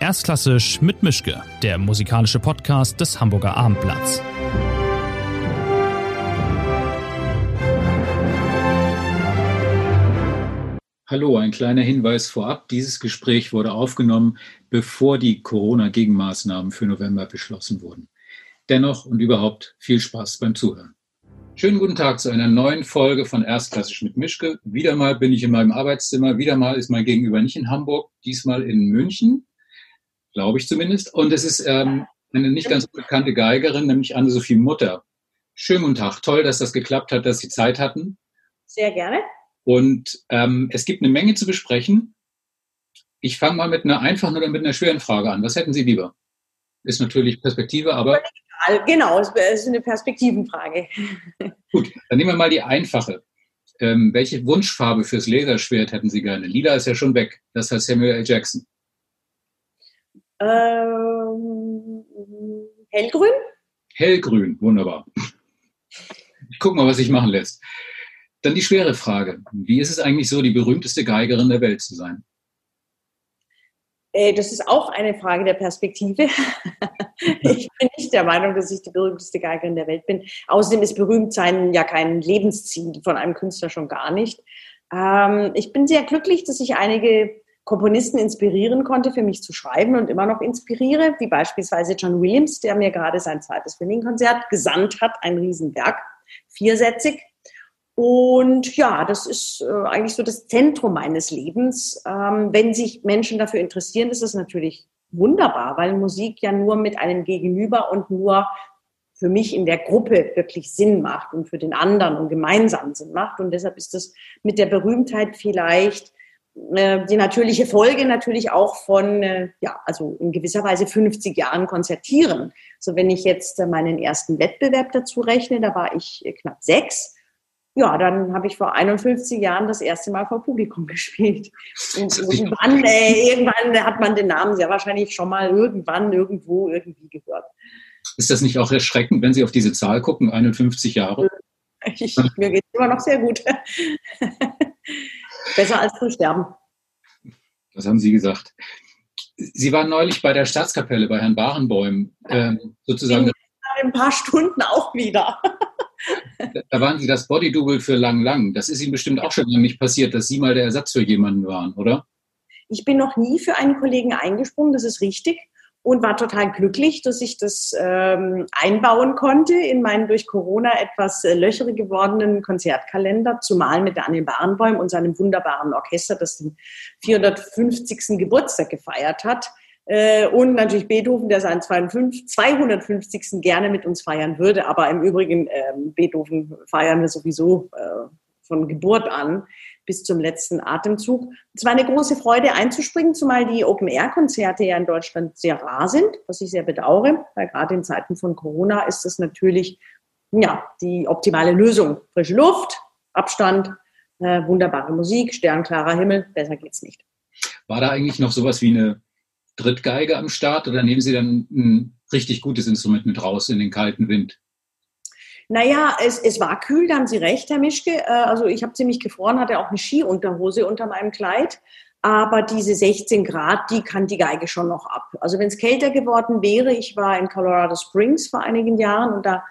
Erstklassisch mit Mischke, der musikalische Podcast des Hamburger Abendblatts. Hallo, ein kleiner Hinweis vorab. Dieses Gespräch wurde aufgenommen, bevor die Corona-Gegenmaßnahmen für November beschlossen wurden. Dennoch und überhaupt viel Spaß beim Zuhören. Schönen guten Tag zu einer neuen Folge von Erstklassisch mit Mischke. Wieder mal bin ich in meinem Arbeitszimmer, wieder mal ist mein Gegenüber nicht in Hamburg, diesmal in München glaube ich zumindest. Und es ist ähm, eine nicht ganz bekannte Geigerin, nämlich Anne-Sophie Mutter. Schönen guten Tag. Toll, dass das geklappt hat, dass Sie Zeit hatten. Sehr gerne. Und ähm, es gibt eine Menge zu besprechen. Ich fange mal mit einer einfachen oder mit einer schweren Frage an. Was hätten Sie lieber? Ist natürlich Perspektive, aber. Genau, es ist eine Perspektivenfrage. Gut, dann nehmen wir mal die einfache. Ähm, welche Wunschfarbe fürs Laserschwert hätten Sie gerne? Lila ist ja schon weg. Das heißt Samuel L. Jackson. Ähm, hellgrün? Hellgrün, wunderbar. Ich gucke mal, was sich machen lässt. Dann die schwere Frage. Wie ist es eigentlich so, die berühmteste Geigerin der Welt zu sein? Äh, das ist auch eine Frage der Perspektive. ich bin nicht der Meinung, dass ich die berühmteste Geigerin der Welt bin. Außerdem ist Berühmtsein ja kein Lebensziel von einem Künstler schon gar nicht. Ähm, ich bin sehr glücklich, dass ich einige Komponisten inspirieren konnte, für mich zu schreiben und immer noch inspiriere, wie beispielsweise John Williams, der mir gerade sein zweites Violinkonzert gesandt hat, ein Riesenwerk, viersätzig. Und ja, das ist äh, eigentlich so das Zentrum meines Lebens. Ähm, wenn sich Menschen dafür interessieren, ist es natürlich wunderbar, weil Musik ja nur mit einem Gegenüber und nur für mich in der Gruppe wirklich Sinn macht und für den anderen und gemeinsam Sinn macht. Und deshalb ist es mit der Berühmtheit vielleicht die natürliche Folge natürlich auch von, äh, ja, also in gewisser Weise 50 Jahren konzertieren. So, wenn ich jetzt meinen ersten Wettbewerb dazu rechne, da war ich knapp sechs. Ja, dann habe ich vor 51 Jahren das erste Mal vor Publikum gespielt. Und irgendwann, äh, irgendwann hat man den Namen sehr wahrscheinlich schon mal irgendwann, irgendwo, irgendwie gehört. Ist das nicht auch erschreckend, wenn Sie auf diese Zahl gucken, 51 Jahre? Ich, mir geht es immer noch sehr gut. Besser als zu sterben. Das haben Sie gesagt. Sie waren neulich bei der Staatskapelle bei Herrn Barenbäum, ähm, sozusagen. In ein paar Stunden auch wieder. da waren Sie das Bodydouble für Lang Lang. Das ist Ihnen bestimmt auch schon lange nicht passiert, dass Sie mal der Ersatz für jemanden waren, oder? Ich bin noch nie für einen Kollegen eingesprungen, das ist richtig und war total glücklich, dass ich das ähm, einbauen konnte in meinen durch Corona etwas äh, löcherig gewordenen Konzertkalender, zumal mit Daniel Barenbäum und seinem wunderbaren Orchester, das den 450. Geburtstag gefeiert hat. Äh, und natürlich Beethoven, der seinen 250. gerne mit uns feiern würde. Aber im Übrigen, äh, Beethoven feiern wir sowieso äh, von Geburt an bis zum letzten Atemzug. Es war eine große Freude einzuspringen, zumal die Open-Air-Konzerte ja in Deutschland sehr rar sind, was ich sehr bedauere, weil gerade in Zeiten von Corona ist das natürlich ja, die optimale Lösung. Frische Luft, Abstand, äh, wunderbare Musik, sternklarer Himmel, besser geht's nicht. War da eigentlich noch sowas wie eine Drittgeige am Start oder nehmen Sie dann ein richtig gutes Instrument mit raus in den kalten Wind? Naja, es, es war kühl, da haben Sie recht, Herr Mischke. Äh, also ich habe ziemlich gefroren, hatte auch eine Skiunterhose unter meinem Kleid. Aber diese 16 Grad, die kann die Geige schon noch ab. Also wenn es kälter geworden wäre, ich war in Colorado Springs vor einigen Jahren und da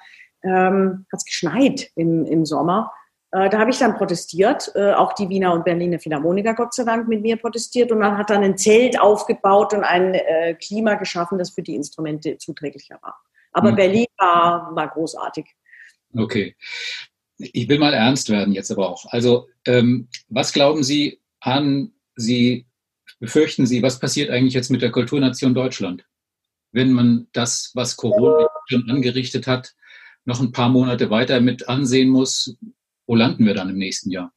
ähm, hat es geschneit im, im Sommer. Äh, da habe ich dann protestiert, äh, auch die Wiener und Berliner Philharmoniker Gott sei Dank mit mir protestiert und man hat dann ein Zelt aufgebaut und ein äh, Klima geschaffen, das für die Instrumente zuträglicher war. Aber mhm. Berlin war, war großartig. Okay. Ich will mal ernst werden jetzt aber auch. Also, ähm, was glauben Sie an, Sie, befürchten Sie, was passiert eigentlich jetzt mit der Kulturnation Deutschland? Wenn man das, was Corona schon angerichtet hat, noch ein paar Monate weiter mit ansehen muss, wo landen wir dann im nächsten Jahr?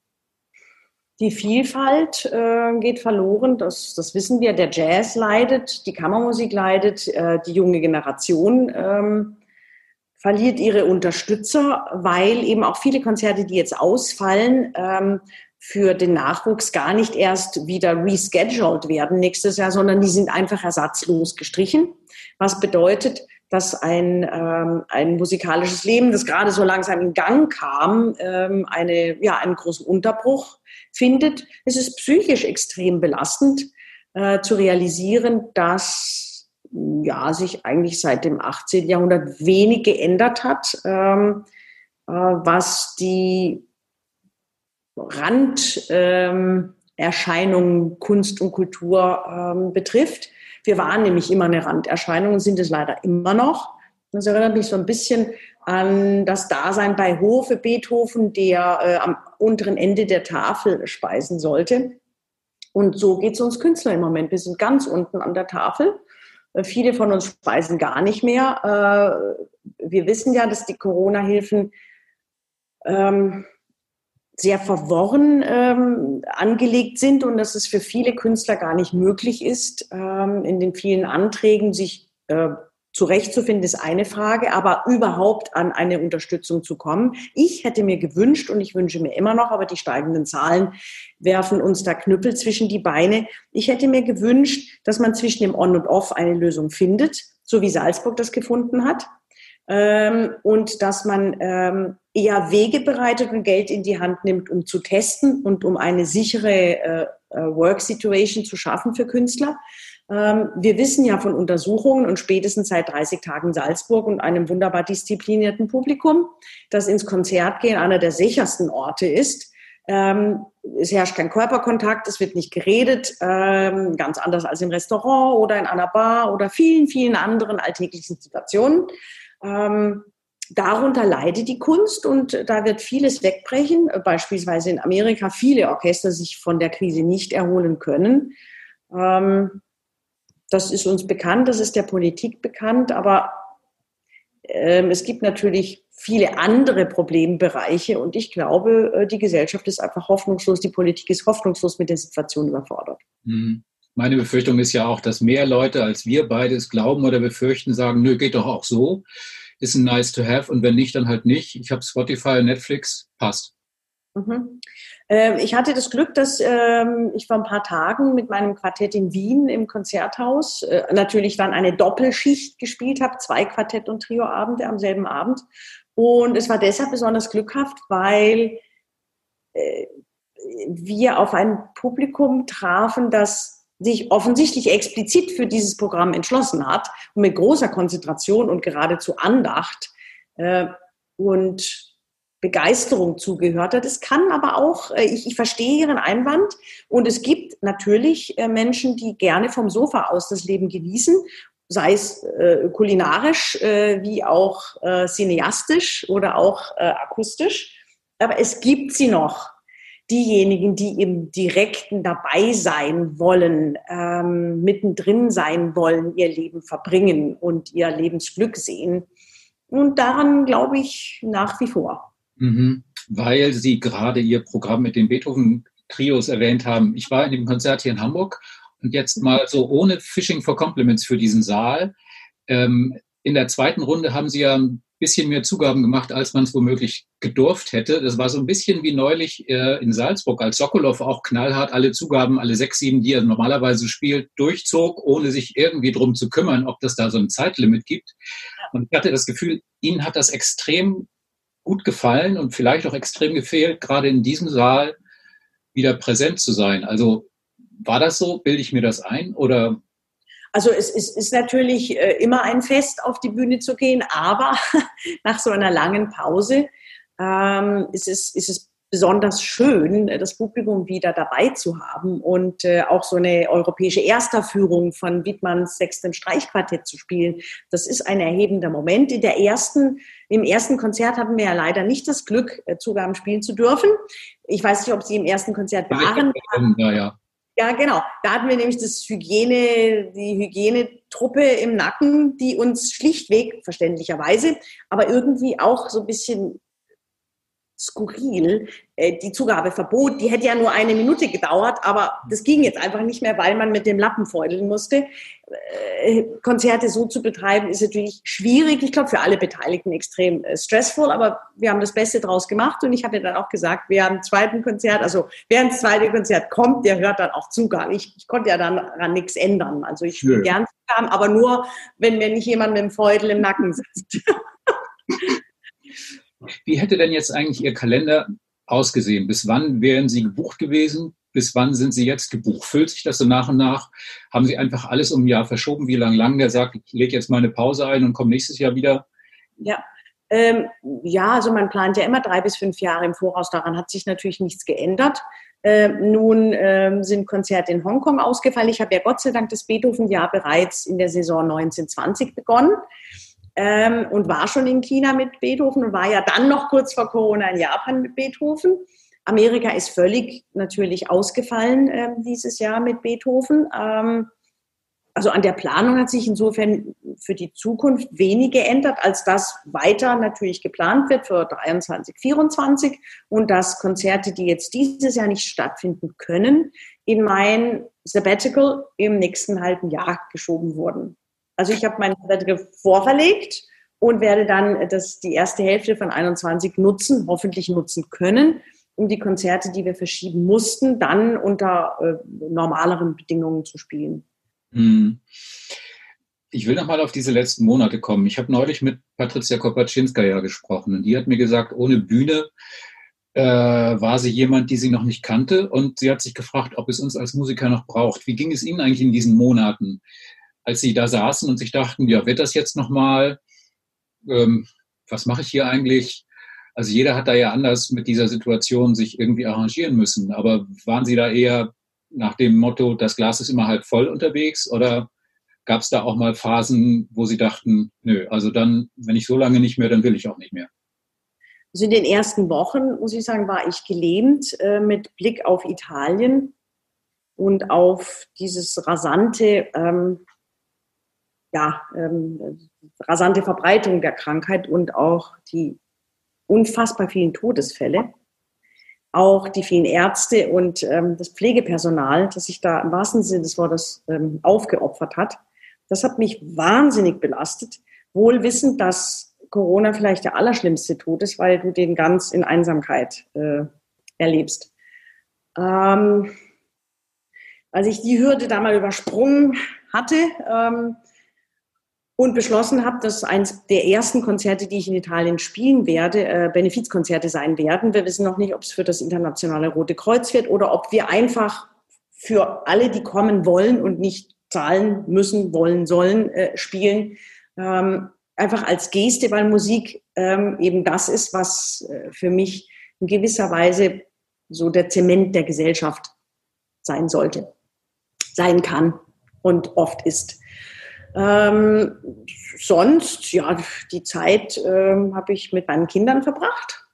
Die Vielfalt äh, geht verloren, das, das wissen wir. Der Jazz leidet, die Kammermusik leidet, äh, die junge Generation ähm, verliert ihre Unterstützer, weil eben auch viele Konzerte, die jetzt ausfallen, ähm, für den Nachwuchs gar nicht erst wieder rescheduled werden nächstes Jahr, sondern die sind einfach ersatzlos gestrichen. Was bedeutet, dass ein, ähm, ein musikalisches Leben, das gerade so langsam in Gang kam, ähm, eine, ja, einen großen Unterbruch findet. Es ist psychisch extrem belastend äh, zu realisieren, dass ja, sich eigentlich seit dem 18. Jahrhundert wenig geändert hat, ähm, äh, was die Randerscheinungen ähm, Kunst und Kultur ähm, betrifft. Wir waren nämlich immer eine Randerscheinung und sind es leider immer noch. Das erinnert mich so ein bisschen an das Dasein bei Hofe Beethoven, der äh, am unteren Ende der Tafel speisen sollte. Und so geht es uns Künstler im Moment. Wir sind ganz unten an der Tafel. Äh, viele von uns speisen gar nicht mehr. Äh, wir wissen ja, dass die Corona-Hilfen ähm, sehr verworren ähm, angelegt sind und dass es für viele Künstler gar nicht möglich ist, ähm, in den vielen Anträgen sich äh, zurechtzufinden, ist eine Frage, aber überhaupt an eine Unterstützung zu kommen. Ich hätte mir gewünscht und ich wünsche mir immer noch, aber die steigenden Zahlen werfen uns da Knüppel zwischen die Beine. Ich hätte mir gewünscht, dass man zwischen dem On und Off eine Lösung findet, so wie Salzburg das gefunden hat. Ähm, und dass man ähm, eher Wege bereitet und Geld in die Hand nimmt, um zu testen und um eine sichere äh, äh Work Situation zu schaffen für Künstler. Ähm, wir wissen ja von Untersuchungen und spätestens seit 30 Tagen Salzburg und einem wunderbar disziplinierten Publikum, dass ins Konzert gehen einer der sichersten Orte ist. Ähm, es herrscht kein Körperkontakt, es wird nicht geredet, ähm, ganz anders als im Restaurant oder in einer Bar oder vielen, vielen anderen alltäglichen Situationen. Darunter leidet die Kunst und da wird vieles wegbrechen. Beispielsweise in Amerika viele Orchester sich von der Krise nicht erholen können. Das ist uns bekannt, das ist der Politik bekannt, aber ähm, es gibt natürlich viele andere Problembereiche und ich glaube, äh, die Gesellschaft ist einfach hoffnungslos, die Politik ist hoffnungslos mit der Situation überfordert. Mhm. Meine Befürchtung ist ja auch, dass mehr Leute als wir beide es glauben oder befürchten, sagen, nö, geht doch auch so, ist ein nice to have und wenn nicht, dann halt nicht. Ich habe Spotify, Netflix, passt. Mhm. Ähm, ich hatte das Glück, dass ähm, ich vor ein paar Tagen mit meinem Quartett in Wien im Konzerthaus äh, natürlich dann eine Doppelschicht gespielt habe, zwei Quartett- und Trioabende am selben Abend. Und es war deshalb besonders glückhaft, weil äh, wir auf ein Publikum trafen, das sich offensichtlich explizit für dieses Programm entschlossen hat und mit großer Konzentration und geradezu Andacht. Äh, und Begeisterung zugehört hat. Es kann aber auch, äh, ich, ich verstehe Ihren Einwand und es gibt natürlich äh, Menschen, die gerne vom Sofa aus das Leben genießen, sei es äh, kulinarisch äh, wie auch äh, cineastisch oder auch äh, akustisch. Aber es gibt sie noch, diejenigen, die im Direkten dabei sein wollen, ähm, mittendrin sein wollen, ihr Leben verbringen und ihr Lebensglück sehen. Und daran glaube ich nach wie vor. Mhm. Weil Sie gerade Ihr Programm mit den Beethoven-Trios erwähnt haben. Ich war in dem Konzert hier in Hamburg und jetzt mal so ohne Fishing for Compliments für diesen Saal. Ähm, in der zweiten Runde haben Sie ja ein bisschen mehr Zugaben gemacht, als man es womöglich gedurft hätte. Das war so ein bisschen wie neulich äh, in Salzburg, als Sokolov auch knallhart alle Zugaben, alle sechs, sieben, die er normalerweise spielt, durchzog, ohne sich irgendwie drum zu kümmern, ob das da so ein Zeitlimit gibt. Und ich hatte das Gefühl, Ihnen hat das extrem gut gefallen und vielleicht auch extrem gefehlt, gerade in diesem Saal wieder präsent zu sein. Also war das so? Bilde ich mir das ein oder? Also es ist, ist natürlich äh, immer ein Fest, auf die Bühne zu gehen, aber nach so einer langen Pause ähm, ist, es, ist es besonders schön, äh, das Publikum wieder dabei zu haben und äh, auch so eine europäische Ersterführung von Wittmanns sechstem Streichquartett zu spielen. Das ist ein erhebender Moment. In der ersten, Im ersten Konzert hatten wir ja leider nicht das Glück, äh, Zugaben spielen zu dürfen. Ich weiß nicht, ob Sie im ersten Konzert waren. Ja, ja. Ja, genau. Da hatten wir nämlich das Hygiene, die Hygienetruppe im Nacken, die uns schlichtweg, verständlicherweise, aber irgendwie auch so ein bisschen skurril. Äh, die Zugabe verbot, die hätte ja nur eine Minute gedauert, aber das ging jetzt einfach nicht mehr, weil man mit dem Lappen feudeln musste. Äh, Konzerte so zu betreiben, ist natürlich schwierig. Ich glaube, für alle Beteiligten extrem äh, stressful, aber wir haben das Beste draus gemacht und ich habe dann auch gesagt, wer am zweiten Konzert, also wer ins zweite Konzert kommt, der hört dann auch Zugang. Ich, ich konnte ja dann daran nichts ändern. Also ich spiele gern Zugang, aber nur, wenn mir nicht jemand mit dem Feudel im Nacken sitzt. Wie hätte denn jetzt eigentlich Ihr Kalender ausgesehen? Bis wann wären Sie gebucht gewesen? bis wann sind Sie jetzt gebucht? Füllt sich das so nach und nach? Haben Sie einfach alles um ein Jahr verschoben? Wie lange lang der sagt, ich lege jetzt mal eine Pause ein und komme nächstes Jahr wieder? Ja, ähm, ja, also man plant ja immer drei bis fünf Jahre im Voraus. Daran hat sich natürlich nichts geändert. Äh, nun ähm, sind Konzerte in Hongkong ausgefallen. Ich habe ja Gott sei Dank das Beethoven-Jahr bereits in der Saison 1920 begonnen ähm, und war schon in China mit Beethoven und war ja dann noch kurz vor Corona in Japan mit Beethoven. Amerika ist völlig natürlich ausgefallen äh, dieses Jahr mit Beethoven. Ähm, also an der Planung hat sich insofern für die Zukunft wenig geändert, als dass weiter natürlich geplant wird für 23, 24 und dass Konzerte, die jetzt dieses Jahr nicht stattfinden können, in mein Sabbatical im nächsten halben Jahr geschoben wurden. Also ich habe mein Sabbatical vorverlegt und werde dann das, die erste Hälfte von 21 nutzen, hoffentlich nutzen können, um die Konzerte, die wir verschieben mussten, dann unter äh, normaleren Bedingungen zu spielen. Hm. Ich will nochmal auf diese letzten Monate kommen. Ich habe neulich mit Patricia Kopaczynskaja gesprochen und die hat mir gesagt, ohne Bühne äh, war sie jemand, die sie noch nicht kannte und sie hat sich gefragt, ob es uns als Musiker noch braucht. Wie ging es Ihnen eigentlich in diesen Monaten, als Sie da saßen und sich dachten, ja, wird das jetzt nochmal? Ähm, was mache ich hier eigentlich? Also jeder hat da ja anders mit dieser Situation sich irgendwie arrangieren müssen. Aber waren Sie da eher nach dem Motto, das Glas ist immer halb voll unterwegs? Oder gab es da auch mal Phasen, wo Sie dachten, nö, also dann, wenn ich so lange nicht mehr, dann will ich auch nicht mehr? Also in den ersten Wochen, muss ich sagen, war ich gelähmt äh, mit Blick auf Italien und auf dieses rasante, ähm, ja, ähm, rasante Verbreitung der Krankheit und auch die unfassbar vielen Todesfälle auch die vielen Ärzte und ähm, das Pflegepersonal, das sich da im wahrsten Sinne des Wortes ähm, aufgeopfert hat. Das hat mich wahnsinnig belastet, wohl wissend, dass Corona vielleicht der allerschlimmste Tod ist, weil du den ganz in Einsamkeit äh, erlebst. Ähm, als ich die Hürde da mal übersprungen hatte, ähm, und beschlossen habe, dass eines der ersten Konzerte, die ich in Italien spielen werde, äh, Benefizkonzerte sein werden. Wir wissen noch nicht, ob es für das internationale Rote Kreuz wird oder ob wir einfach für alle, die kommen wollen und nicht zahlen müssen, wollen, sollen, äh, spielen. Ähm, einfach als Geste, weil Musik ähm, eben das ist, was äh, für mich in gewisser Weise so der Zement der Gesellschaft sein sollte, sein kann und oft ist. Ähm, sonst, ja, die Zeit ähm, habe ich mit meinen Kindern verbracht.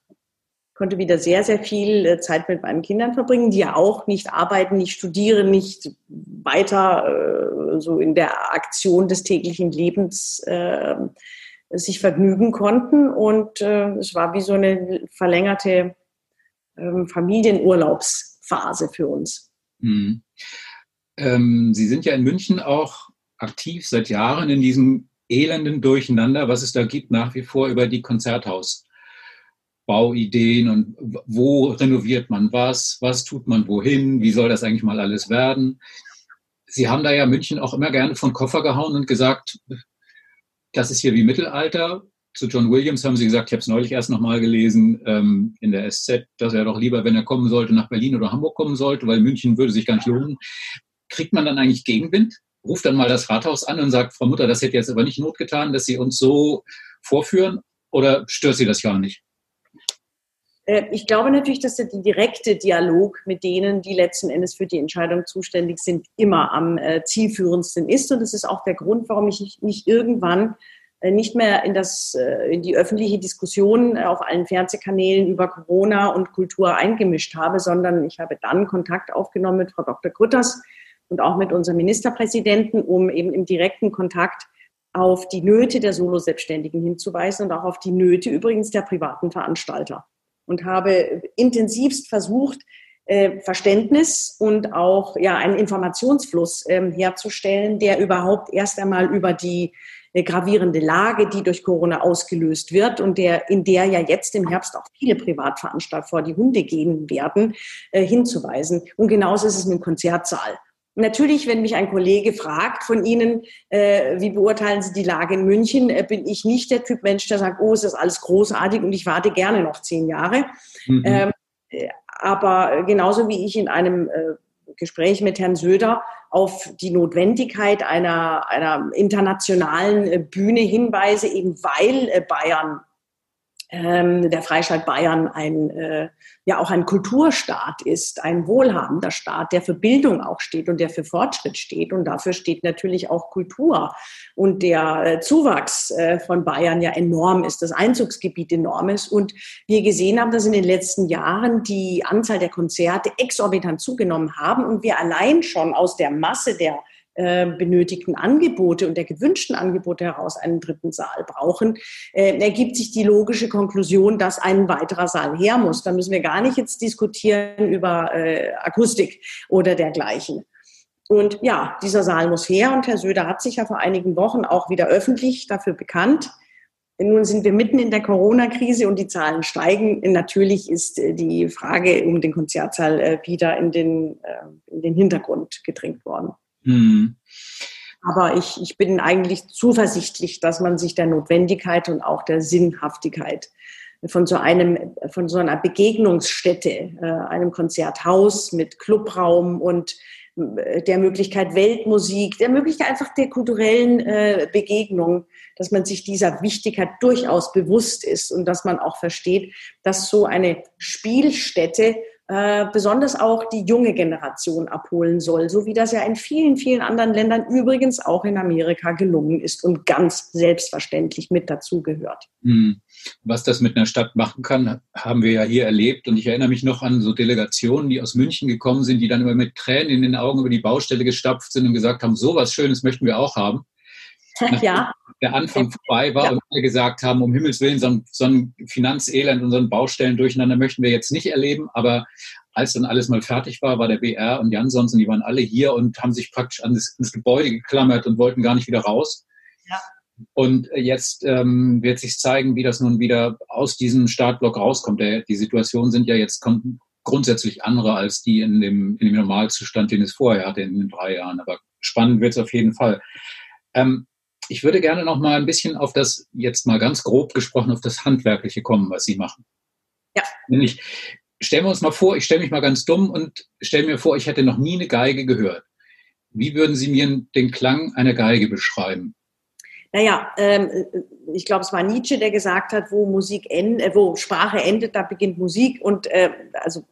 Konnte wieder sehr, sehr viel äh, Zeit mit meinen Kindern verbringen, die ja auch nicht arbeiten, nicht studieren, nicht weiter äh, so in der Aktion des täglichen Lebens äh, sich vergnügen konnten. Und äh, es war wie so eine verlängerte ähm, Familienurlaubsphase für uns. Mhm. Ähm, Sie sind ja in München auch aktiv seit Jahren in diesem elenden Durcheinander, was es da gibt, nach wie vor über die Konzerthausbauideen und wo renoviert man was, was tut man wohin, wie soll das eigentlich mal alles werden. Sie haben da ja München auch immer gerne von Koffer gehauen und gesagt, das ist hier wie Mittelalter. Zu John Williams haben Sie gesagt, ich habe es neulich erst nochmal gelesen ähm, in der SZ, dass er doch lieber, wenn er kommen sollte, nach Berlin oder Hamburg kommen sollte, weil München würde sich nicht lohnen. Kriegt man dann eigentlich Gegenwind? Ruft dann mal das Rathaus an und sagt, Frau Mutter, das hätte jetzt aber nicht Not getan, dass Sie uns so vorführen oder stört Sie das gar nicht? Äh, ich glaube natürlich, dass der direkte Dialog mit denen, die letzten Endes für die Entscheidung zuständig sind, immer am äh, zielführendsten ist. Und das ist auch der Grund, warum ich nicht irgendwann äh, nicht mehr in, das, in die öffentliche Diskussion auf allen Fernsehkanälen über Corona und Kultur eingemischt habe, sondern ich habe dann Kontakt aufgenommen mit Frau Dr. Grütters, und auch mit unserem Ministerpräsidenten, um eben im direkten Kontakt auf die Nöte der Solo-Selbstständigen hinzuweisen und auch auf die Nöte übrigens der privaten Veranstalter. Und habe intensivst versucht, äh, Verständnis und auch ja einen Informationsfluss ähm, herzustellen, der überhaupt erst einmal über die äh, gravierende Lage, die durch Corona ausgelöst wird und der in der ja jetzt im Herbst auch viele Privatveranstalter vor die Hunde gehen werden, äh, hinzuweisen. Und genauso ist es mit dem Konzertsaal. Natürlich, wenn mich ein Kollege fragt von Ihnen, äh, wie beurteilen Sie die Lage in München, äh, bin ich nicht der Typ Mensch, der sagt, oh, es ist alles großartig und ich warte gerne noch zehn Jahre. Mhm. Ähm, äh, aber genauso wie ich in einem äh, Gespräch mit Herrn Söder auf die Notwendigkeit einer, einer internationalen äh, Bühne hinweise, eben weil äh, Bayern ähm, der Freistaat Bayern ein, äh, ja auch ein Kulturstaat ist, ein wohlhabender Staat, der für Bildung auch steht und der für Fortschritt steht. Und dafür steht natürlich auch Kultur. Und der äh, Zuwachs äh, von Bayern ja enorm ist, das Einzugsgebiet enorm ist. Und wir gesehen haben, dass in den letzten Jahren die Anzahl der Konzerte exorbitant zugenommen haben und wir allein schon aus der Masse der äh, benötigten Angebote und der gewünschten Angebote heraus einen dritten Saal brauchen, äh, ergibt sich die logische Konklusion, dass ein weiterer Saal her muss. Da müssen wir gar nicht jetzt diskutieren über äh, Akustik oder dergleichen. Und ja, dieser Saal muss her und Herr Söder hat sich ja vor einigen Wochen auch wieder öffentlich dafür bekannt. Nun sind wir mitten in der Corona-Krise und die Zahlen steigen. Natürlich ist äh, die Frage um den Konzertsaal äh, wieder in den, in den Hintergrund gedrängt worden. Mhm. Aber ich, ich bin eigentlich zuversichtlich, dass man sich der Notwendigkeit und auch der Sinnhaftigkeit von so einem, von so einer Begegnungsstätte, äh, einem Konzerthaus mit Clubraum und äh, der Möglichkeit Weltmusik, der Möglichkeit einfach der kulturellen äh, Begegnung, dass man sich dieser Wichtigkeit durchaus bewusst ist und dass man auch versteht, dass so eine Spielstätte äh, besonders auch die junge Generation abholen soll, so wie das ja in vielen, vielen anderen Ländern, übrigens auch in Amerika gelungen ist und ganz selbstverständlich mit dazugehört. Hm. Was das mit einer Stadt machen kann, haben wir ja hier erlebt. Und ich erinnere mich noch an so Delegationen, die aus München gekommen sind, die dann immer mit Tränen in den Augen über die Baustelle gestapft sind und gesagt haben, so was Schönes möchten wir auch haben. ja. der Anfang vorbei war ja. und alle gesagt haben, um Himmels Willen, so ein, so ein Finanzelend und so ein Baustellen durcheinander möchten wir jetzt nicht erleben. Aber als dann alles mal fertig war, war der BR und Jan Sonsen, die waren alle hier und haben sich praktisch an das, ans Gebäude geklammert und wollten gar nicht wieder raus. Ja. Und jetzt ähm, wird sich zeigen, wie das nun wieder aus diesem Startblock rauskommt. Der, die Situationen sind ja jetzt grundsätzlich andere als die in dem, in dem Normalzustand, den es vorher hatte in den drei Jahren. Aber spannend wird es auf jeden Fall. Ähm, ich würde gerne noch mal ein bisschen auf das, jetzt mal ganz grob gesprochen, auf das Handwerkliche kommen, was Sie machen. Ja. Nämlich, stellen wir uns mal vor, ich stelle mich mal ganz dumm und stelle mir vor, ich hätte noch nie eine Geige gehört. Wie würden Sie mir den Klang einer Geige beschreiben? Naja, ähm, ich glaube, es war Nietzsche, der gesagt hat, wo Musik endet, äh, wo Sprache endet, da beginnt Musik. Und äh, also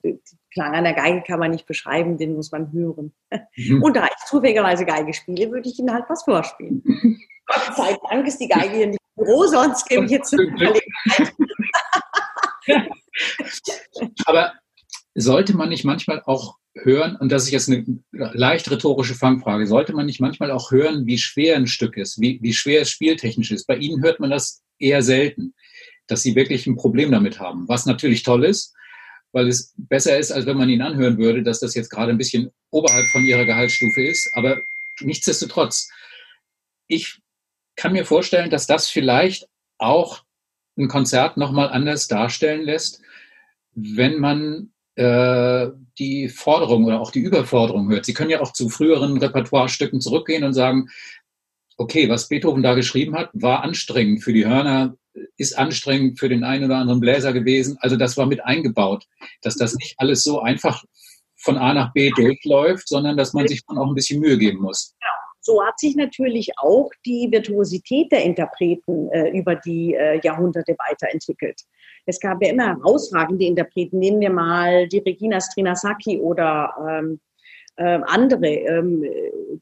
Klang einer Geige kann man nicht beschreiben, den muss man hören. Mhm. Und da ich zufälligerweise Geige spiele, würde ich Ihnen halt was vorspielen. Gott sei Dank ist die Geige hier nicht im Büro, sonst gebe ich jetzt eine Gelegenheit. Aber sollte man nicht manchmal auch hören, und das ist jetzt eine leicht rhetorische Fangfrage, sollte man nicht manchmal auch hören, wie schwer ein Stück ist, wie, wie schwer es spieltechnisch ist? Bei Ihnen hört man das eher selten, dass Sie wirklich ein Problem damit haben, was natürlich toll ist, weil es besser ist, als wenn man ihn anhören würde, dass das jetzt gerade ein bisschen oberhalb von Ihrer Gehaltsstufe ist. Aber nichtsdestotrotz, ich kann mir vorstellen, dass das vielleicht auch ein Konzert nochmal anders darstellen lässt, wenn man äh, die Forderung oder auch die Überforderung hört. Sie können ja auch zu früheren Repertoirestücken zurückgehen und sagen, okay, was Beethoven da geschrieben hat, war anstrengend für die Hörner, ist anstrengend für den einen oder anderen Bläser gewesen. Also das war mit eingebaut, dass das nicht alles so einfach von A nach B durchläuft, sondern dass man sich dann auch ein bisschen Mühe geben muss. Genau. So hat sich natürlich auch die Virtuosität der Interpreten äh, über die äh, Jahrhunderte weiterentwickelt. Es gab ja immer herausragende Interpreten. Nehmen wir mal die Regina Strinasaki oder ähm, äh, andere, ähm,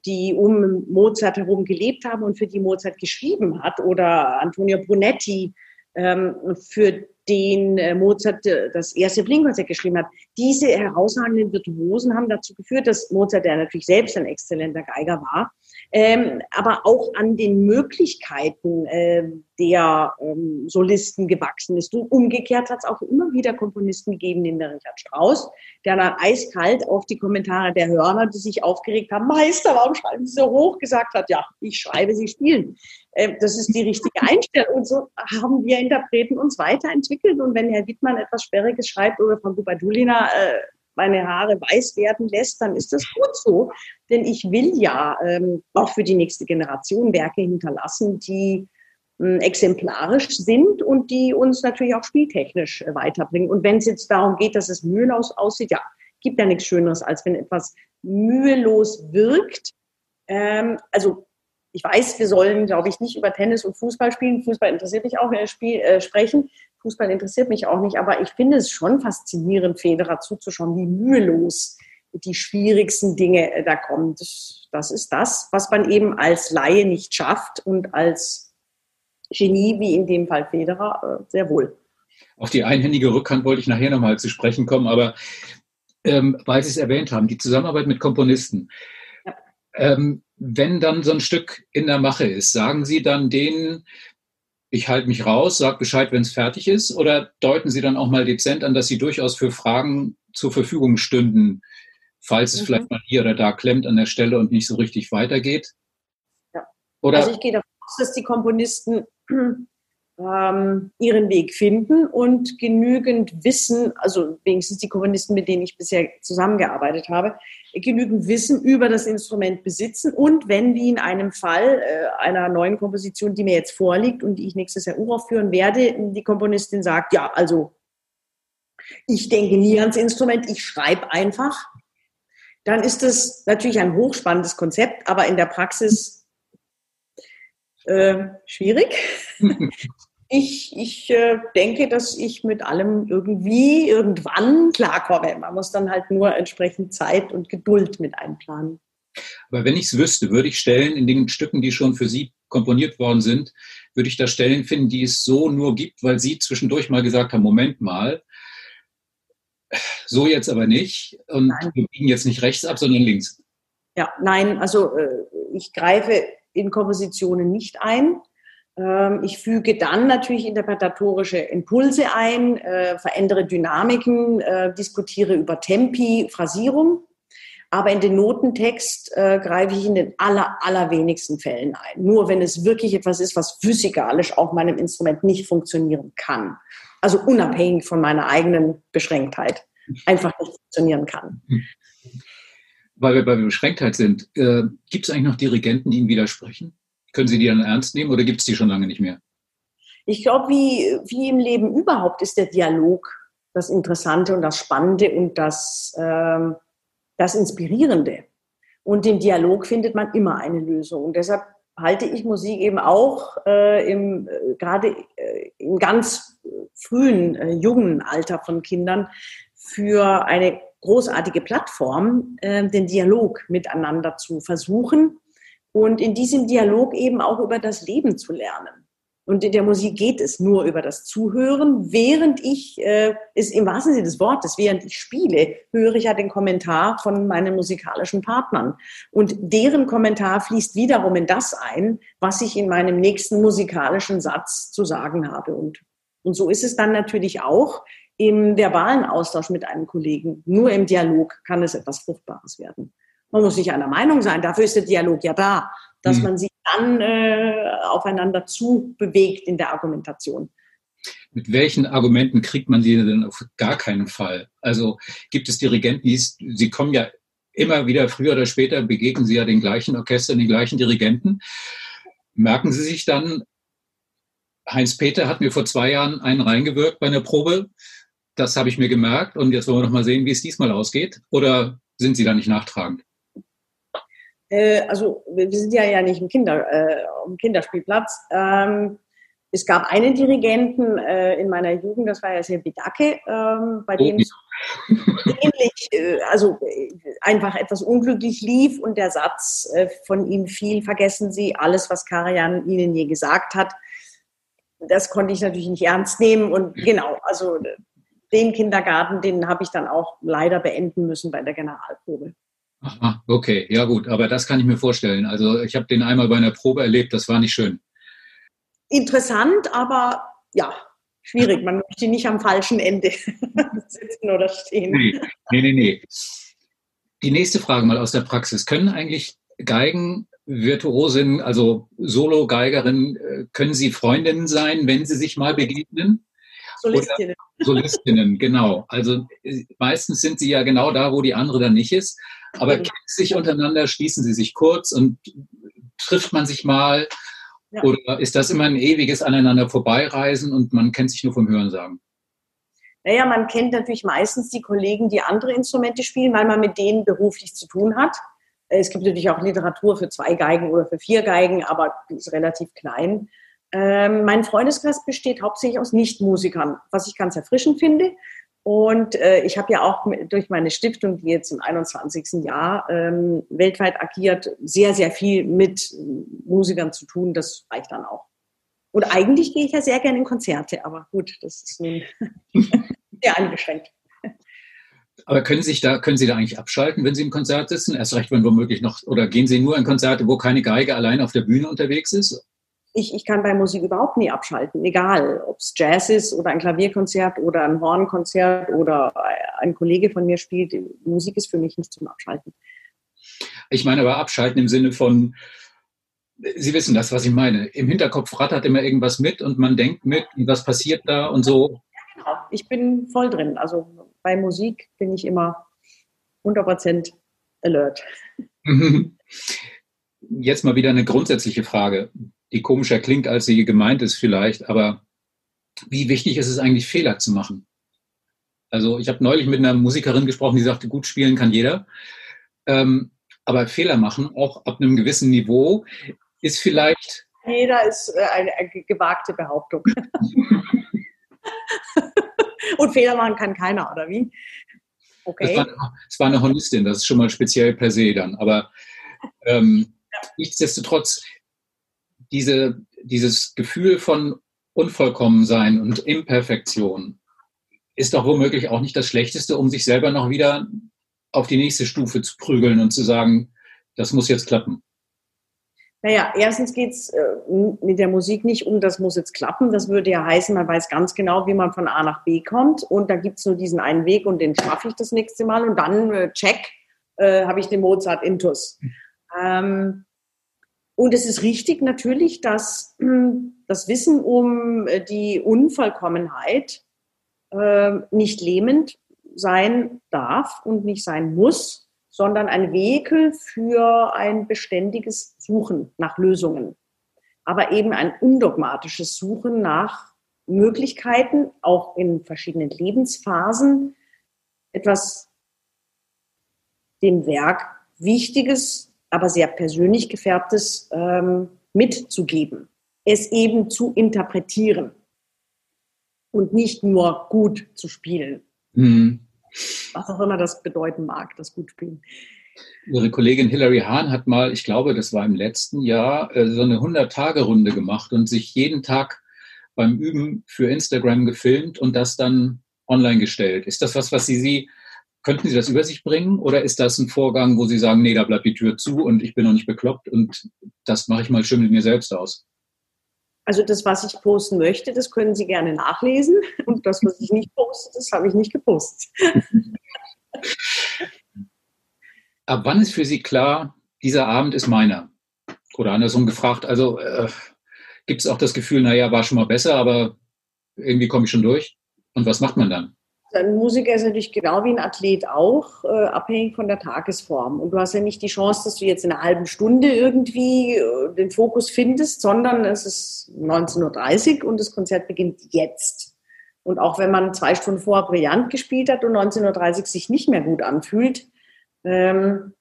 die um Mozart herum gelebt haben und für die Mozart geschrieben hat. Oder Antonio Brunetti, ähm, für den äh, Mozart äh, das erste Flinkonzert geschrieben hat. Diese herausragenden Virtuosen haben dazu geführt, dass Mozart, der natürlich selbst ein exzellenter Geiger war, ähm, aber auch an den Möglichkeiten äh, der ähm, Solisten gewachsen ist. Und umgekehrt hat es auch immer wieder Komponisten gegeben, neben der Richard Strauss, der dann eiskalt auf die Kommentare der Hörner, die sich aufgeregt haben, Meister, warum schreiben Sie so hoch, gesagt hat, ja, ich schreibe, Sie spielen. Äh, das ist die richtige Einstellung. Und so haben wir Interpreten uns weiterentwickelt. Und wenn Herr Wittmann etwas Sperriges schreibt oder Frau Gubadulina äh, meine Haare weiß werden lässt, dann ist das gut so. Denn ich will ja ähm, auch für die nächste Generation Werke hinterlassen, die hm, exemplarisch sind und die uns natürlich auch spieltechnisch äh, weiterbringen. Und wenn es jetzt darum geht, dass es mühelos aussieht, ja, gibt ja nichts Schöneres, als wenn etwas mühelos wirkt. Ähm, also ich weiß, wir sollen, glaube ich, nicht über Tennis und Fußball spielen. Fußball interessiert mich auch, äh, Spiel, äh, sprechen. Fußball interessiert mich auch nicht, aber ich finde es schon faszinierend, Federer zuzuschauen, wie mühelos die schwierigsten Dinge äh, da kommen. Das, das ist das, was man eben als Laie nicht schafft und als Genie, wie in dem Fall Federer, äh, sehr wohl. Auf die einhändige Rückhand wollte ich nachher nochmal zu sprechen kommen, aber ähm, weil Sie es erwähnt haben, die Zusammenarbeit mit Komponisten. Ja. Ähm, wenn dann so ein Stück in der Mache ist, sagen Sie dann denen, ich halte mich raus, sag Bescheid, wenn es fertig ist, oder deuten Sie dann auch mal dezent an, dass Sie durchaus für Fragen zur Verfügung stünden, falls es mhm. vielleicht mal hier oder da klemmt an der Stelle und nicht so richtig weitergeht? Ja. Oder also ich gehe davon aus, dass die Komponisten ähm, ihren Weg finden und genügend Wissen, also wenigstens die Komponisten, mit denen ich bisher zusammengearbeitet habe, genügend Wissen über das Instrument besitzen und wenn wie in einem Fall äh, einer neuen Komposition, die mir jetzt vorliegt und die ich nächstes Jahr uraufführen werde, die Komponistin sagt, ja, also ich denke nie ans Instrument, ich schreibe einfach, dann ist das natürlich ein hochspannendes Konzept, aber in der Praxis äh, schwierig. ich ich äh, denke, dass ich mit allem irgendwie irgendwann klarkomme. Man muss dann halt nur entsprechend Zeit und Geduld mit einplanen. Aber wenn ich es wüsste, würde ich Stellen in den Stücken, die schon für Sie komponiert worden sind, würde ich da Stellen finden, die es so nur gibt, weil Sie zwischendurch mal gesagt haben, Moment mal, so jetzt aber nicht und nein. wir biegen jetzt nicht rechts ab, sondern links. Ja, nein, also äh, ich greife in Kompositionen nicht ein. Ähm, ich füge dann natürlich interpretatorische Impulse ein, äh, verändere Dynamiken, äh, diskutiere über Tempi, Phrasierung. Aber in den Notentext äh, greife ich in den aller, allerwenigsten Fällen ein. Nur wenn es wirklich etwas ist, was physikalisch auf meinem Instrument nicht funktionieren kann. Also unabhängig von meiner eigenen Beschränktheit einfach nicht funktionieren kann. weil wir bei Beschränktheit sind, gibt es eigentlich noch Dirigenten, die Ihnen widersprechen? Können Sie die dann ernst nehmen oder gibt es die schon lange nicht mehr? Ich glaube, wie, wie im Leben überhaupt ist der Dialog das Interessante und das Spannende und das, ähm, das Inspirierende. Und im Dialog findet man immer eine Lösung. Und deshalb halte ich Musik eben auch äh, im, äh, gerade äh, im ganz frühen, äh, jungen Alter von Kindern für eine großartige Plattform, äh, den Dialog miteinander zu versuchen und in diesem Dialog eben auch über das Leben zu lernen. Und in der Musik geht es nur über das Zuhören. Während ich, äh, ist im wahrsten Sinne des Wortes, während ich spiele, höre ich ja den Kommentar von meinen musikalischen Partnern. Und deren Kommentar fließt wiederum in das ein, was ich in meinem nächsten musikalischen Satz zu sagen habe. Und, und so ist es dann natürlich auch im verbalen Austausch mit einem Kollegen. Nur im Dialog kann es etwas Fruchtbares werden. Man muss nicht einer Meinung sein, dafür ist der Dialog ja da, dass mhm. man sich dann äh, aufeinander zu bewegt in der Argumentation. Mit welchen Argumenten kriegt man sie denn auf gar keinen Fall? Also gibt es Dirigenten, die sie kommen ja immer wieder früher oder später begegnen sie ja den gleichen Orchestern, den gleichen Dirigenten. Merken Sie sich dann, Heinz Peter hat mir vor zwei Jahren einen reingewirkt bei einer Probe das habe ich mir gemerkt und jetzt wollen wir noch mal sehen, wie es diesmal ausgeht. Oder sind Sie da nicht nachtragend? Äh, also wir sind ja, ja nicht im, Kinder, äh, im Kinderspielplatz. Ähm, es gab einen Dirigenten äh, in meiner Jugend, das war ja sehr Bidake, ähm, bei dem es ähnlich, äh, also äh, einfach etwas unglücklich lief und der Satz äh, von ihm fiel, vergessen Sie alles, was Karajan Ihnen je gesagt hat. Das konnte ich natürlich nicht ernst nehmen und genau, also den Kindergarten, den habe ich dann auch leider beenden müssen bei der Generalprobe. Aha, okay, ja gut, aber das kann ich mir vorstellen. Also ich habe den einmal bei einer Probe erlebt, das war nicht schön. Interessant, aber ja, schwierig. Man möchte nicht am falschen Ende sitzen oder stehen. Nee, nee, nee, nee. Die nächste Frage mal aus der Praxis. Können eigentlich Geigen Virtuosin, also Solo-Geigerin, äh, können sie Freundinnen sein, wenn sie sich mal begegnen? Solistinnen. Solistinnen, genau. Also äh, meistens sind sie ja genau da, wo die andere dann nicht ist. Aber kennen sich untereinander, schließen sie sich kurz und trifft man sich mal Ja. Oder ist das immer ein ewiges Aneinander vorbeireisen und man kennt sich nur vom Hörensagen? Naja, man kennt natürlich meistens die Kollegen, die andere Instrumente spielen, weil man mit denen beruflich zu tun hat. Es gibt natürlich auch Literatur für zwei Geigen oder für vier Geigen, aber die ist relativ klein. Ähm, mein Freundeskreis besteht hauptsächlich aus Nichtmusikern, was ich ganz erfrischend finde. Und äh, ich habe ja auch durch meine Stiftung, die jetzt im 21. Jahr ähm, weltweit agiert, sehr, sehr viel mit Musikern zu tun. Das reicht dann auch. Und eigentlich gehe ich ja sehr gerne in Konzerte, aber gut, das ist nun sehr eingeschränkt. Aber können, sich da, können Sie da eigentlich abschalten, wenn Sie im Konzert sitzen? Erst recht, wenn womöglich noch, oder gehen Sie nur in Konzerte, wo keine Geige allein auf der Bühne unterwegs ist? Ich, ich kann bei Musik überhaupt nie abschalten, egal ob es Jazz ist oder ein Klavierkonzert oder ein Hornkonzert oder ein Kollege von mir spielt. Musik ist für mich nicht zum Abschalten. Ich meine aber abschalten im Sinne von, Sie wissen das, was ich meine. Im Hinterkopf rattert immer irgendwas mit und man denkt mit, was passiert da und so. Ja, genau. Ich bin voll drin. Also bei Musik bin ich immer 100% alert. Jetzt mal wieder eine grundsätzliche Frage, die komischer klingt, als sie gemeint ist vielleicht, aber wie wichtig ist es eigentlich, Fehler zu machen? Also ich habe neulich mit einer Musikerin gesprochen, die sagte, gut spielen kann jeder. Ähm, aber Fehler machen, auch ab einem gewissen Niveau, ist vielleicht. Jeder ist äh, eine, eine gewagte Behauptung. Und Fehler machen kann keiner, oder wie? Okay. Es war, war, eine Honistin, das ist schon mal speziell per se dann. Aber ähm, ja. nichtsdestotrotz, diese, dieses Gefühl von Unvollkommensein und Imperfektion ist doch womöglich auch nicht das Schlechteste, um sich selber noch wieder auf die nächste Stufe zu prügeln und zu sagen, das muss jetzt klappen. Naja, erstens geht's äh, mit der Musik nicht um, das muss jetzt klappen. Das würde ja heißen, man weiß ganz genau, wie man von A nach B kommt. Und da gibt's nur diesen einen Weg und den schaffe ich das nächste Mal. Und dann, äh, check, äh, habe ich den Mozart intus. Ähm, und es ist richtig natürlich, dass äh, das Wissen um äh, die Unvollkommenheit äh, nicht lähmend sein darf und nicht sein muss sondern ein Vehikel für ein beständiges Suchen nach Lösungen. Aber eben ein undogmatisches Suchen nach Möglichkeiten, auch in verschiedenen Lebensphasen, etwas dem Werk Wichtiges, aber sehr persönlich gefärbtes ähm, mitzugeben, es eben zu interpretieren und nicht nur gut zu spielen. Mhm was auch immer das bedeuten mag, das Gutspielen. Ihre Kollegin Hilary Hahn hat mal, ich glaube, das war im letzten Jahr, äh, so eine 100-Tage-Runde gemacht und sich jeden Tag beim Üben für Instagram gefilmt und das dann online gestellt. Ist das was, was Sie, Sie könnten Sie das über sich bringen oder ist das ein Vorgang, wo Sie sagen, nee, da bleibt die Tür zu und ich bin noch nicht bekloppt und das mache ich mal schön mit mir selbst aus? Also das, was ich posten möchte, das können Sie gerne nachlesen. Und das, was ich nicht poste, das habe ich nicht gepostet. Ab wann ist für Sie klar, dieser Abend ist meiner? Oder andersrum gefragt, also äh, gibt es auch das Gefühl, naja, war schon mal besser, aber irgendwie komme ich schon durch? Und was macht man dann? Ein Musiker ist natürlich genau wie ein Athlet auch, äh, abhängig von der Tagesform. Und du hast ja nicht die Chance, dass du jetzt in einer halben Stunde irgendwie äh, den Fokus findest, sondern es ist 19.30 Uhr und das Konzert beginnt jetzt. Und auch wenn man zwei Stunden vorher brillant gespielt hat und 19.30 Uhr sich nicht mehr gut anfühlt, ähm,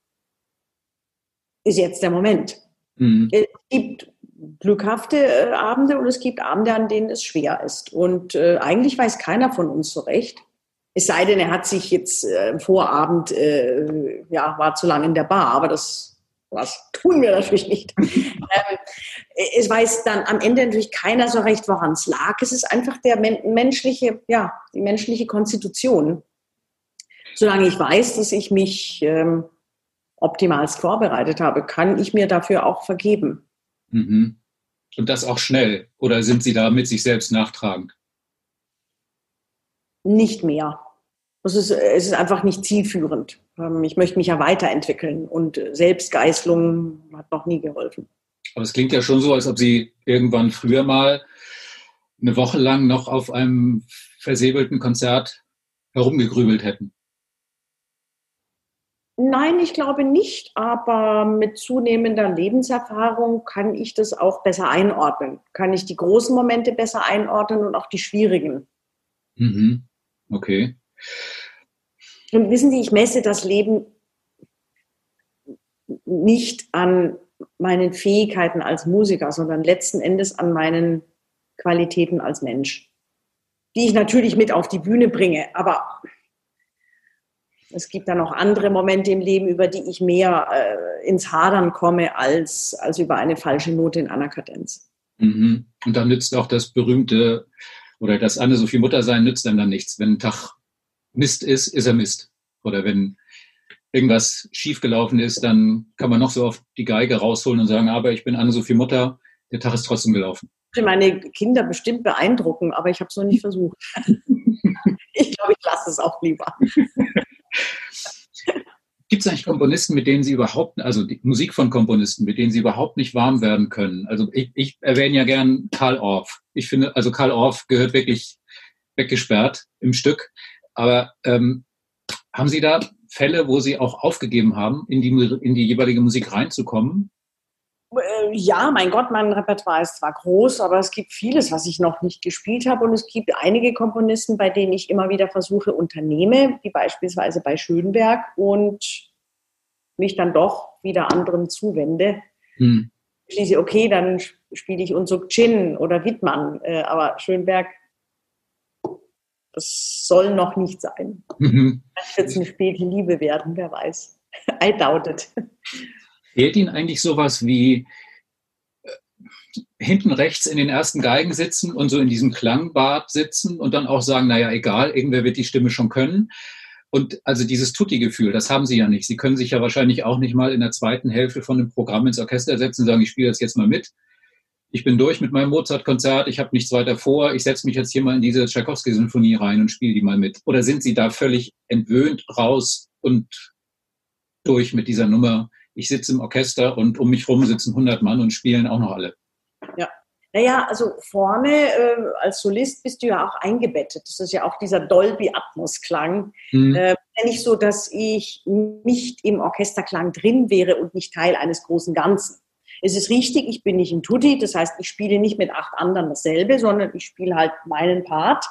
ist jetzt der Moment. Mhm. Es gibt glückhafte äh, Abende und es gibt Abende, an denen es schwer ist. Und äh, eigentlich weiß keiner von uns so recht, es sei denn, er hat sich jetzt äh, Vorabend, äh, ja, war zu lange in der Bar, aber das, was tun wir natürlich nicht. ähm, es weiß dann am Ende natürlich keiner so recht, woran es lag. Es ist einfach der men menschliche, ja, die menschliche Konstitution. Solange ich weiß, dass ich mich ähm, optimalst vorbereitet habe, kann ich mir dafür auch vergeben. Mhm. Und das auch schnell? Oder sind Sie da mit sich selbst nachtragend? Nicht mehr. Es ist, es ist einfach nicht zielführend. Ähm, ich möchte mich ja weiterentwickeln und Selbstgeißlung hat noch nie geholfen. Aber es klingt ja schon so, als ob Sie irgendwann früher mal eine Woche lang noch auf einem versäbelten Konzert herumgegrübelt hätten. Nein, ich glaube nicht, aber mit zunehmender Lebenserfahrung kann ich das auch besser einordnen. Kann ich die großen Momente besser einordnen und auch die schwierigen. Mhm. Okay. Und wissen Sie, ich messe das Leben nicht an meinen Fähigkeiten als Musiker, sondern letzten Endes an meinen Qualitäten als Mensch, die ich natürlich mit auf die Bühne bringe. Aber es gibt dann noch andere Momente im Leben, über die ich mehr äh, ins Hadern komme, als, als über eine falsche Note in einer Kadenz. Mhm. Und dann nützt auch das berühmte oder das Anne-Sophie Mutter sein, nützt dann, dann nichts. Wenn ein Tag Mist ist, ist er Mist. Oder wenn irgendwas schiefgelaufen ist, dann kann man noch so oft die Geige rausholen und sagen, aber ich bin Anne-Sophie Mutter, der Tag ist trotzdem gelaufen. Ich meine Kinder bestimmt beeindrucken, aber ich habe es noch nicht versucht. ich glaube, ich lasse es auch lieber. Gibt es eigentlich Komponisten, mit denen Sie überhaupt, also Musik von Komponisten, mit denen Sie überhaupt nicht warm werden können? Also ich, ich erwähne ja gern Karl Orff. Ich finde, also Karl Orff gehört wirklich weggesperrt im Stück. Aber ähm, haben Sie da Fälle, wo Sie auch aufgegeben haben, in die, in die jeweilige Musik reinzukommen? Äh, ja, mein Gott, mein Repertoire ist zwar groß, aber es gibt vieles, was ich noch nicht gespielt habe. Und es gibt einige Komponisten, bei denen ich immer wieder versuche, unternehme, wie beispielsweise bei Schönberg und mich dann doch wieder anderen zuwende. Hm. Schließe, okay, dann spiele ich Unsuk Chin oder Wittmann, äh, aber Schönberg, das soll noch nicht sein. Mhm. Vielleicht wird eine späte Liebe werden, wer weiß. I doubt it. Fehlt Ihnen eigentlich sowas wie äh, hinten rechts in den ersten Geigen sitzen und so in diesem Klangbad sitzen und dann auch sagen, naja, egal, irgendwer wird die Stimme schon können. Und also dieses Tutti-Gefühl, das haben Sie ja nicht. Sie können sich ja wahrscheinlich auch nicht mal in der zweiten Hälfte von dem Programm ins Orchester setzen und sagen, ich spiele das jetzt mal mit. Ich bin durch mit meinem Mozart-Konzert, ich habe nichts weiter vor, ich setze mich jetzt hier mal in diese Tchaikovsky-Sinfonie rein und spiele die mal mit. Oder sind Sie da völlig entwöhnt raus und durch mit dieser Nummer? Ich sitze im Orchester und um mich rum sitzen 100 Mann und spielen auch noch alle. Ja. Naja, also vorne äh, als Solist bist du ja auch eingebettet. Das ist ja auch dieser Dolby-Atmos-Klang. Mhm. Äh, nicht so, dass ich nicht im Orchesterklang drin wäre und nicht Teil eines großen Ganzen. Es ist richtig, ich bin nicht im Tutti, das heißt, ich spiele nicht mit acht anderen dasselbe, sondern ich spiele halt meinen Part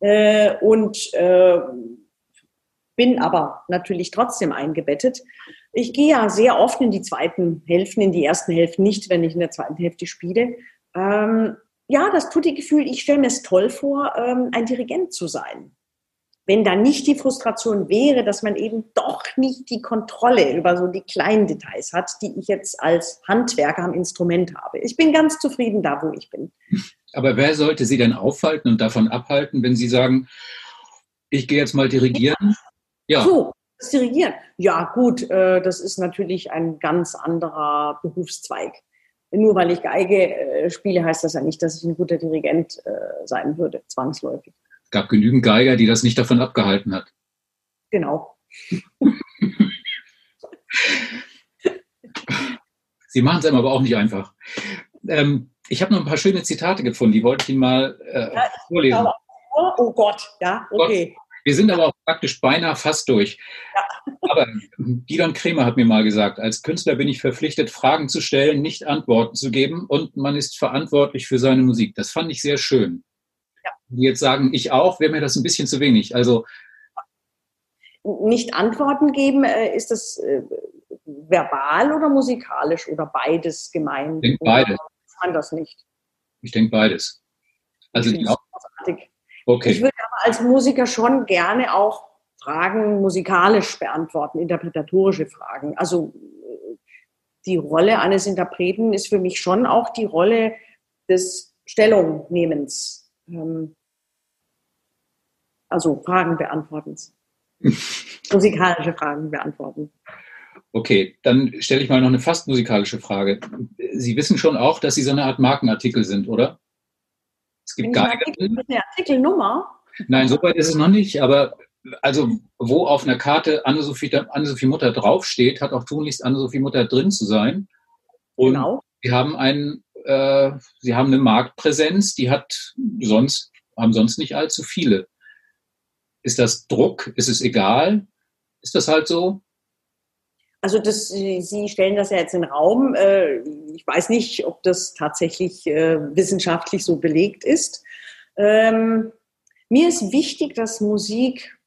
äh, und äh, bin aber natürlich trotzdem eingebettet. Ich gehe ja sehr oft in die zweiten Hälften, in die ersten Hälften nicht, wenn ich in der zweiten Hälfte spiele. Ähm, ja, das tut die Gefühl, ich stelle mir es toll vor, ähm, ein Dirigent zu sein. Wenn da nicht die Frustration wäre, dass man eben doch nicht die Kontrolle über so die kleinen Details hat, die ich jetzt als Handwerker am Instrument habe. Ich bin ganz zufrieden da, wo ich bin. Aber wer sollte Sie denn aufhalten und davon abhalten, wenn Sie sagen, ich gehe jetzt mal dirigieren? Ja. So, das Dirigieren. Ja, gut, äh, das ist natürlich ein ganz anderer Berufszweig. Nur weil ich Geige äh, spiele, heißt das ja nicht, dass ich ein guter Dirigent äh, sein würde, zwangsläufig. Es gab genügend Geiger, die das nicht davon abgehalten hat. Genau. Sie machen es einem aber auch nicht einfach. Ähm, ich habe noch ein paar schöne Zitate gefunden, die wollte ich Ihnen mal äh, ja, vorlesen. oh Gott, ja, okay. Gott. Wir sind aber auch praktisch beinahe fast durch. Ja. Aber Gidon Kremer hat mir mal gesagt, als Künstler bin ich verpflichtet, Fragen zu stellen, nicht Antworten zu geben und man ist verantwortlich für seine Musik. Das fand ich sehr schön. Ja. Jetzt sagen, ich auch, wäre mir das ein bisschen zu wenig. Also nicht Antworten geben, äh, ist das äh, verbal oder musikalisch oder beides gemeint? Ich denke beides. Ich kann das nicht. Ich denke beides. Also ich, ich Okay. Ich würde aber als Musiker schon gerne auch Fragen musikalisch beantworten, interpretatorische Fragen. Also die Rolle eines Interpreten ist für mich schon auch die Rolle des Stellungnehmens. Ähm, also Fragen beantwortens. musikalische Fragen beantworten. Okay, dann stelle ich mal noch eine fast musikalische Frage. Sie wissen schon auch, dass Sie so eine Art Markenartikel sind, oder? Es gibt gar eine Artikelnummer. Nein, so weit ist es noch nicht, aber also wo auf einer Karte Anne-Sophie Anne Mutter draufsteht, hat auch tunlichst Anne-Sophie Mutter drin zu sein. Und genau. sie haben einen, äh, sie haben eine Marktpräsenz, die hat sonst, haben sonst nicht allzu viele. Ist das Druck? Ist es egal? Ist das halt so? Also das, Sie stellen das ja jetzt in den Raum. Äh, ich weiß nicht, ob das tatsächlich äh, wissenschaftlich so belegt ist. Ähm, mir ist wichtig, dass Musik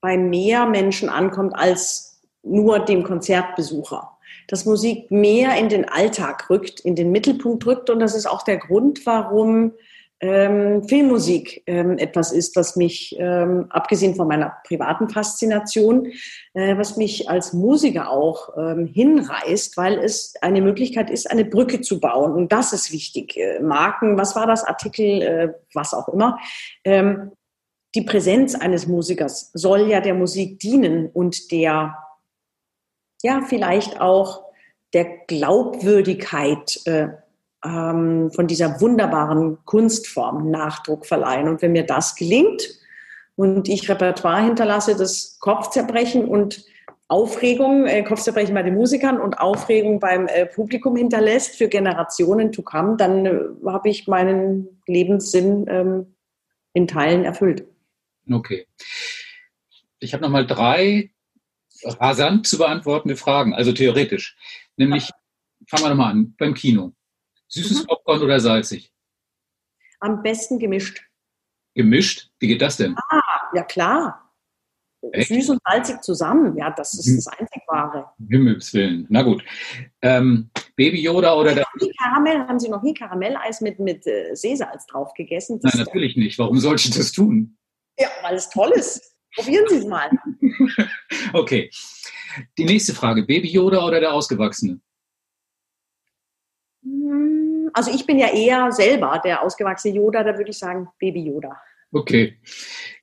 bei mehr Menschen ankommt als nur dem Konzertbesucher. Dass Musik mehr in den Alltag rückt, in den Mittelpunkt rückt. Und das ist auch der Grund, warum ähm, Filmmusik ähm, etwas ist, was mich, ähm, abgesehen von meiner privaten Faszination, äh, was mich als Musiker auch ähm, hinreißt, weil es eine Möglichkeit ist, eine Brücke zu bauen. Und das ist wichtig. Äh, Marken, was war das, Artikel, äh, was auch immer. Ähm, die Präsenz eines Musikers soll ja der Musik dienen und der, ja, vielleicht auch der Glaubwürdigkeit äh, ähm, von dieser wunderbaren Kunstform Nachdruck verleihen. Und wenn mir das gelingt und ich Repertoire hinterlasse, das Kopfzerbrechen und Aufregung, äh, Kopfzerbrechen bei den Musikern und Aufregung beim äh, Publikum hinterlässt für Generationen to come, dann äh, habe ich meinen Lebenssinn ähm, in Teilen erfüllt. Okay. Ich habe nochmal drei rasant zu beantwortende Fragen, also theoretisch. Nämlich, fangen wir nochmal an, beim Kino. Süßes mhm. Popcorn oder salzig? Am besten gemischt. Gemischt? Wie geht das denn? Ah, ja klar. Echt? Süß und salzig zusammen, ja, das ist mhm. das einzig wahre. Himmels Willen. Na gut. Ähm, Baby Yoda oder der. Karamell, haben Sie noch nie Karamelleis mit, mit äh, Seesalz drauf gegessen? Das Nein, natürlich nicht. Warum sollte ich das tun? Ja, weil es toll ist. Probieren Sie es mal. okay. Die nächste Frage: Baby Yoda oder der Ausgewachsene? Hm, also ich bin ja eher selber der ausgewachsene Yoda, da würde ich sagen Baby Yoda. Okay.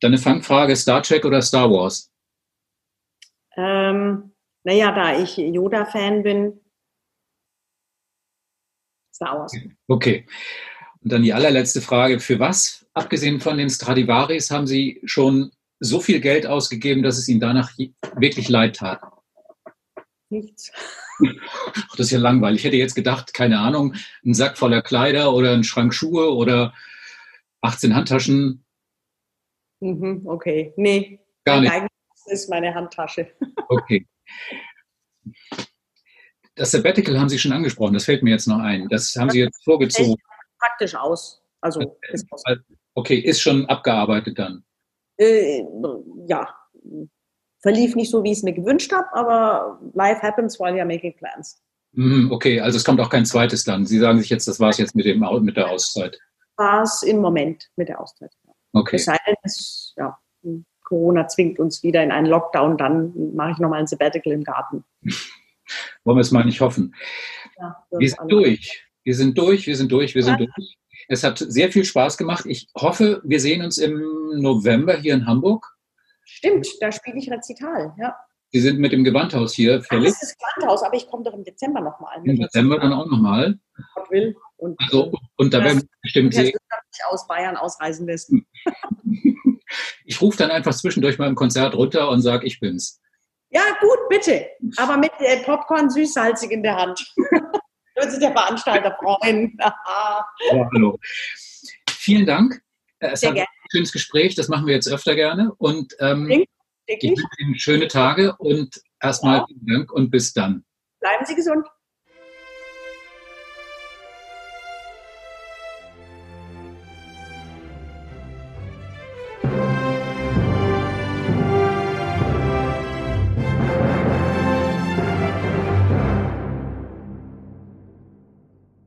Dann eine Fangfrage, Star Trek oder Star Wars? Ähm, naja, da ich Yoda-Fan bin, Star Wars. Okay. Und dann die allerletzte Frage. Für was, abgesehen von den Stradivaris, haben Sie schon so viel Geld ausgegeben, dass es Ihnen danach wirklich leid tat? Nichts. Das ist ja langweilig. Ich hätte jetzt gedacht, keine Ahnung, ein Sack voller Kleider oder ein Schrank Schuhe oder 18 Handtaschen. Mhm, okay, nee. Gar nicht. Das ist meine Handtasche. Okay. Das Sabbatical haben Sie schon angesprochen, das fällt mir jetzt noch ein. Das haben Sie jetzt vorgezogen. Praktisch aus. Also, ist okay, ist schon abgearbeitet dann. Äh, ja, verlief nicht so, wie ich es mir gewünscht habe, aber life happens while you're making plans. Mhm, okay, also es kommt auch kein zweites dann. Sie sagen sich jetzt, das war es jetzt mit, dem, mit der Auszeit. War es im Moment mit der Auszeit. Okay. Es sei denn, es, ja, Corona zwingt uns wieder in einen Lockdown, dann mache ich nochmal ein Sabbatical im Garten. Wollen wir es mal nicht hoffen. Ja, wir sind durch. Wir sind durch, wir sind durch, wir sind ja. durch. Es hat sehr viel Spaß gemacht. Ich hoffe, wir sehen uns im November hier in Hamburg. Stimmt, da spiele ich Rezital, ja. Sie sind mit dem Gewandhaus hier fällig. Das ist das Gewandhaus, aber ich komme doch im Dezember nochmal. Im Dezember dann auch nochmal. Gott will. Und, also, und da werden wir bestimmt sehen. aus Bayern ausreisen lässt. Ich rufe dann einfach zwischendurch mal im Konzert runter und sage, ich bin's. Ja, gut, bitte. Aber mit äh, Popcorn süßsalzig in der Hand. Würde sich der Veranstalter freuen. ja, hallo. Vielen Dank. Es Sehr gerne schönes Gespräch, das machen wir jetzt öfter gerne. Und ähm, ich wünsche Ihnen schöne Tage und erstmal ja. vielen Dank und bis dann. Bleiben Sie gesund.